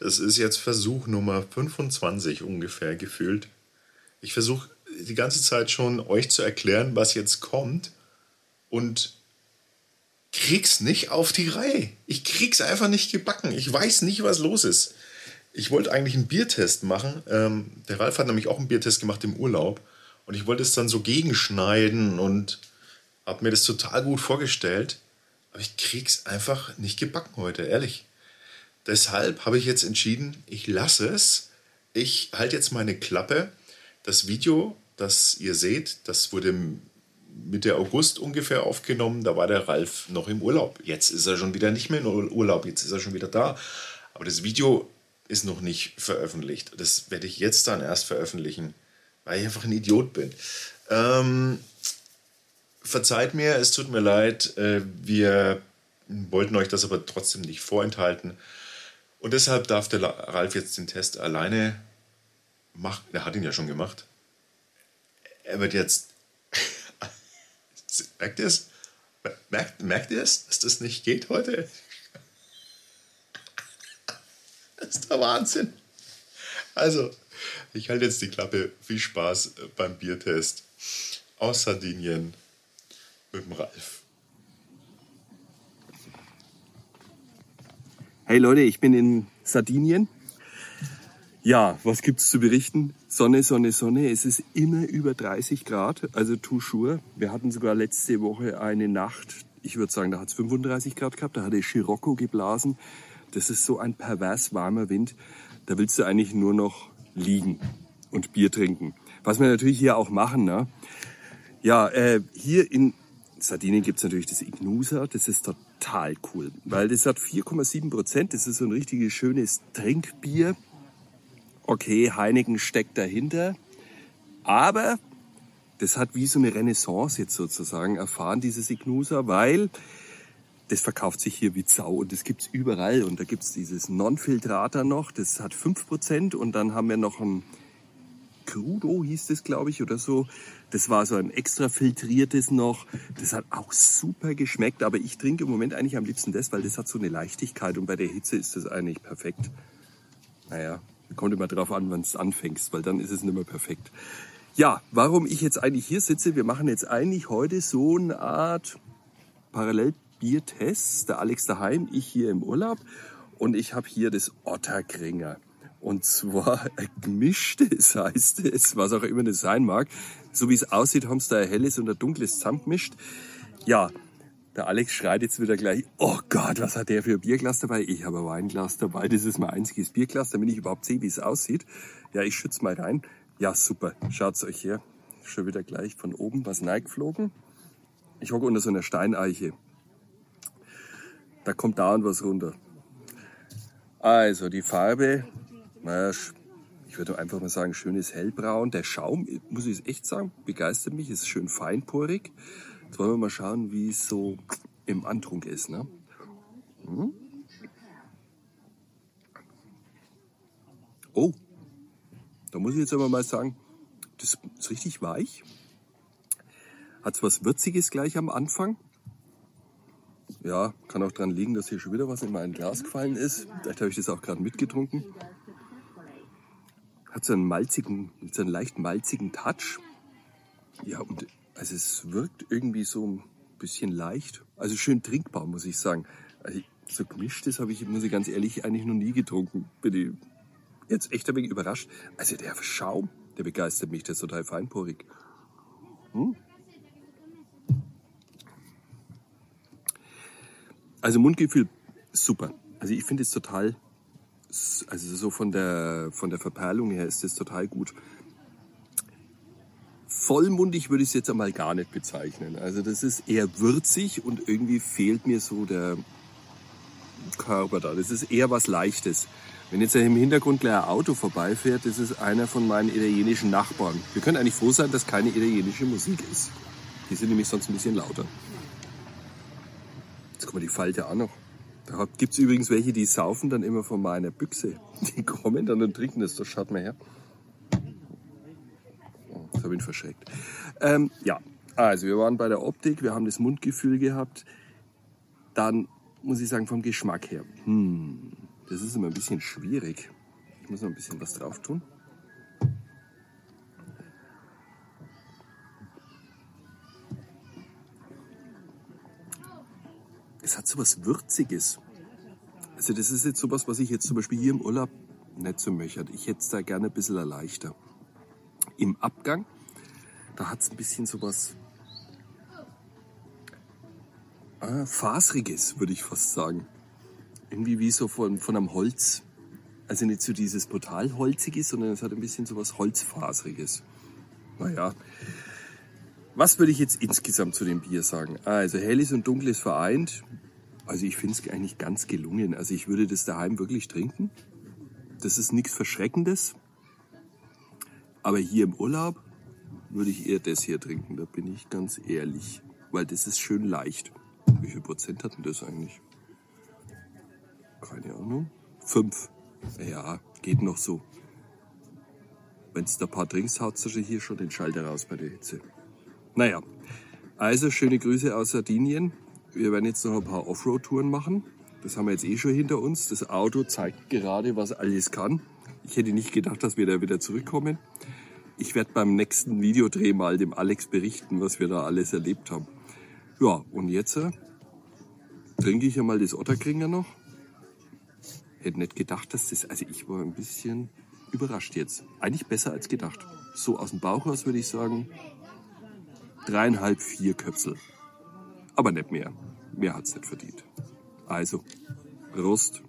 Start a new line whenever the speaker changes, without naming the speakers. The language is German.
Das ist jetzt Versuch Nummer 25 ungefähr gefühlt. Ich versuche die ganze Zeit schon euch zu erklären, was jetzt kommt und krieg's nicht auf die Reihe. Ich krieg's einfach nicht gebacken. Ich weiß nicht, was los ist. Ich wollte eigentlich einen Biertest machen. Ähm, der Ralf hat nämlich auch einen Biertest gemacht im Urlaub. Und ich wollte es dann so gegenschneiden und habe mir das total gut vorgestellt. Aber ich krieg's einfach nicht gebacken heute, ehrlich. Deshalb habe ich jetzt entschieden, ich lasse es. Ich halte jetzt meine Klappe. Das Video, das ihr seht, das wurde Mitte August ungefähr aufgenommen. Da war der Ralf noch im Urlaub. Jetzt ist er schon wieder nicht mehr im Urlaub, jetzt ist er schon wieder da. Aber das Video ist noch nicht veröffentlicht. Das werde ich jetzt dann erst veröffentlichen, weil ich einfach ein Idiot bin. Ähm, verzeiht mir, es tut mir leid. Äh, wir wollten euch das aber trotzdem nicht vorenthalten. Und deshalb darf der Ralf jetzt den Test alleine machen. Er hat ihn ja schon gemacht. Er wird jetzt Merkt ihr es? Merkt, merkt ihr es, dass das nicht geht heute? Das ist der Wahnsinn. Also, ich halte jetzt die Klappe. Viel Spaß beim Biertest aus Sardinien mit dem Ralf.
Hey Leute, ich bin in Sardinien. Ja, was gibt's zu berichten? Sonne, Sonne, Sonne. Es ist immer über 30 Grad, also toujours. Wir hatten sogar letzte Woche eine Nacht, ich würde sagen, da hat es 35 Grad gehabt, da hatte Scirocco geblasen. Das ist so ein pervers warmer Wind. Da willst du eigentlich nur noch liegen und Bier trinken. Was wir natürlich hier auch machen, ne? Ja, äh, hier in Sardinien gibt's natürlich das Ignusa, das ist total cool, weil das hat 4,7 Prozent, das ist so ein richtiges schönes Trinkbier okay, Heineken steckt dahinter, aber das hat wie so eine Renaissance jetzt sozusagen erfahren, dieses Ignusa, weil das verkauft sich hier wie Sau und das gibt's überall. Und da gibt's dieses Non-Filtrator noch, das hat 5% und dann haben wir noch ein Crudo, hieß das glaube ich oder so. Das war so ein extra filtriertes noch. Das hat auch super geschmeckt, aber ich trinke im Moment eigentlich am liebsten das, weil das hat so eine Leichtigkeit und bei der Hitze ist das eigentlich perfekt. Naja, Kommt immer drauf an, wann es anfängst, weil dann ist es nicht mehr perfekt. Ja, warum ich jetzt eigentlich hier sitze, wir machen jetzt eigentlich heute so eine Art Parallelbiertest. Der Alex daheim, ich hier im Urlaub und ich habe hier das Otterkringer. Und zwar gemischtes heißt es, was auch immer das sein mag. So wie es aussieht, haben sie da ein helles und ein dunkles zusammengemischt. Ja, der Alex schreit jetzt wieder gleich, oh Gott, was hat der für ein Bierglas dabei? Ich habe ein Weinglas dabei, das ist mein einziges Bierglas, damit ich überhaupt sehe, wie es aussieht. Ja, ich schütze mal rein. Ja, super, schaut's euch her. Schon wieder gleich von oben was neigflogen. Ich hocke unter so einer Steineiche. Da kommt dauernd was runter. Also die Farbe, naja, ich würde einfach mal sagen, schönes Hellbraun. Der Schaum, muss ich echt sagen, begeistert mich, ist schön feinporig. Jetzt wollen wir mal schauen, wie es so im Antrunk ist. Ne? Hm? Oh, da muss ich jetzt aber mal sagen, das ist richtig weich. Hat was Würziges gleich am Anfang. Ja, kann auch daran liegen, dass hier schon wieder was in mein Glas gefallen ist. Vielleicht habe ich das auch gerade mitgetrunken. Hat so einen malzigen, so einen leicht malzigen Touch. Ja, und also es wirkt irgendwie so ein bisschen leicht. Also schön trinkbar, muss ich sagen. Also so gemischtes habe ich, muss ich ganz ehrlich, eigentlich noch nie getrunken. Bin ich jetzt echt ein wenig überrascht. Also der Schaum, der begeistert mich, der ist total feinporig. Hm? Also Mundgefühl, super. Also ich finde es total, also so von der, von der Verperlung her ist es total gut vollmundig würde ich es jetzt einmal gar nicht bezeichnen. Also das ist eher würzig und irgendwie fehlt mir so der Körper da. Das ist eher was Leichtes. Wenn jetzt im Hintergrund gleich ein Auto vorbeifährt, das ist einer von meinen italienischen Nachbarn. Wir können eigentlich froh sein, dass keine italienische Musik ist. Die sind nämlich sonst ein bisschen lauter. Jetzt kommen wir die Falte auch noch. Da gibt es übrigens welche, die saufen dann immer von meiner Büchse. Die kommen dann und trinken das. Das schaut mal her. Habe ich ihn verschreckt. Ähm, ja, also wir waren bei der Optik, wir haben das Mundgefühl gehabt. Dann muss ich sagen, vom Geschmack her. Hm. Das ist immer ein bisschen schwierig. Ich muss noch ein bisschen was drauf tun. Es hat so was Würziges. Also das ist jetzt sowas, was ich jetzt zum Beispiel hier im Urlaub nicht so möchte. Ich hätte es da gerne ein bisschen leichter. Im Abgang, da hat es ein bisschen sowas ah, Fasriges, würde ich fast sagen. Irgendwie wie so von, von einem Holz. Also nicht so dieses brutal holziges, sondern es hat ein bisschen sowas Holzfasriges. Naja, was würde ich jetzt insgesamt zu dem Bier sagen? Also helles und dunkles vereint. Also ich finde es eigentlich ganz gelungen. Also ich würde das daheim wirklich trinken. Das ist nichts Verschreckendes. Aber hier im Urlaub würde ich eher das hier trinken. Da bin ich ganz ehrlich. Weil das ist schön leicht. Wie viel Prozent hat denn das eigentlich? Keine Ahnung. Fünf. Ja, geht noch so. Wenn es da ein paar trinkst, haut hier schon den Schalter raus bei der Hitze. Naja, also schöne Grüße aus Sardinien. Wir werden jetzt noch ein paar Offroad-Touren machen. Das haben wir jetzt eh schon hinter uns. Das Auto zeigt gerade, was alles kann. Ich hätte nicht gedacht, dass wir da wieder zurückkommen. Ich werde beim nächsten Videodreh mal dem Alex berichten, was wir da alles erlebt haben. Ja, und jetzt äh, trinke ich ja mal das Otterkringer noch. Hätte nicht gedacht, dass das, also ich war ein bisschen überrascht jetzt. Eigentlich besser als gedacht. So aus dem Bauch aus würde ich sagen, dreieinhalb, vier Köpsel. Aber nicht mehr. Mehr hat's nicht verdient. Also, Prost.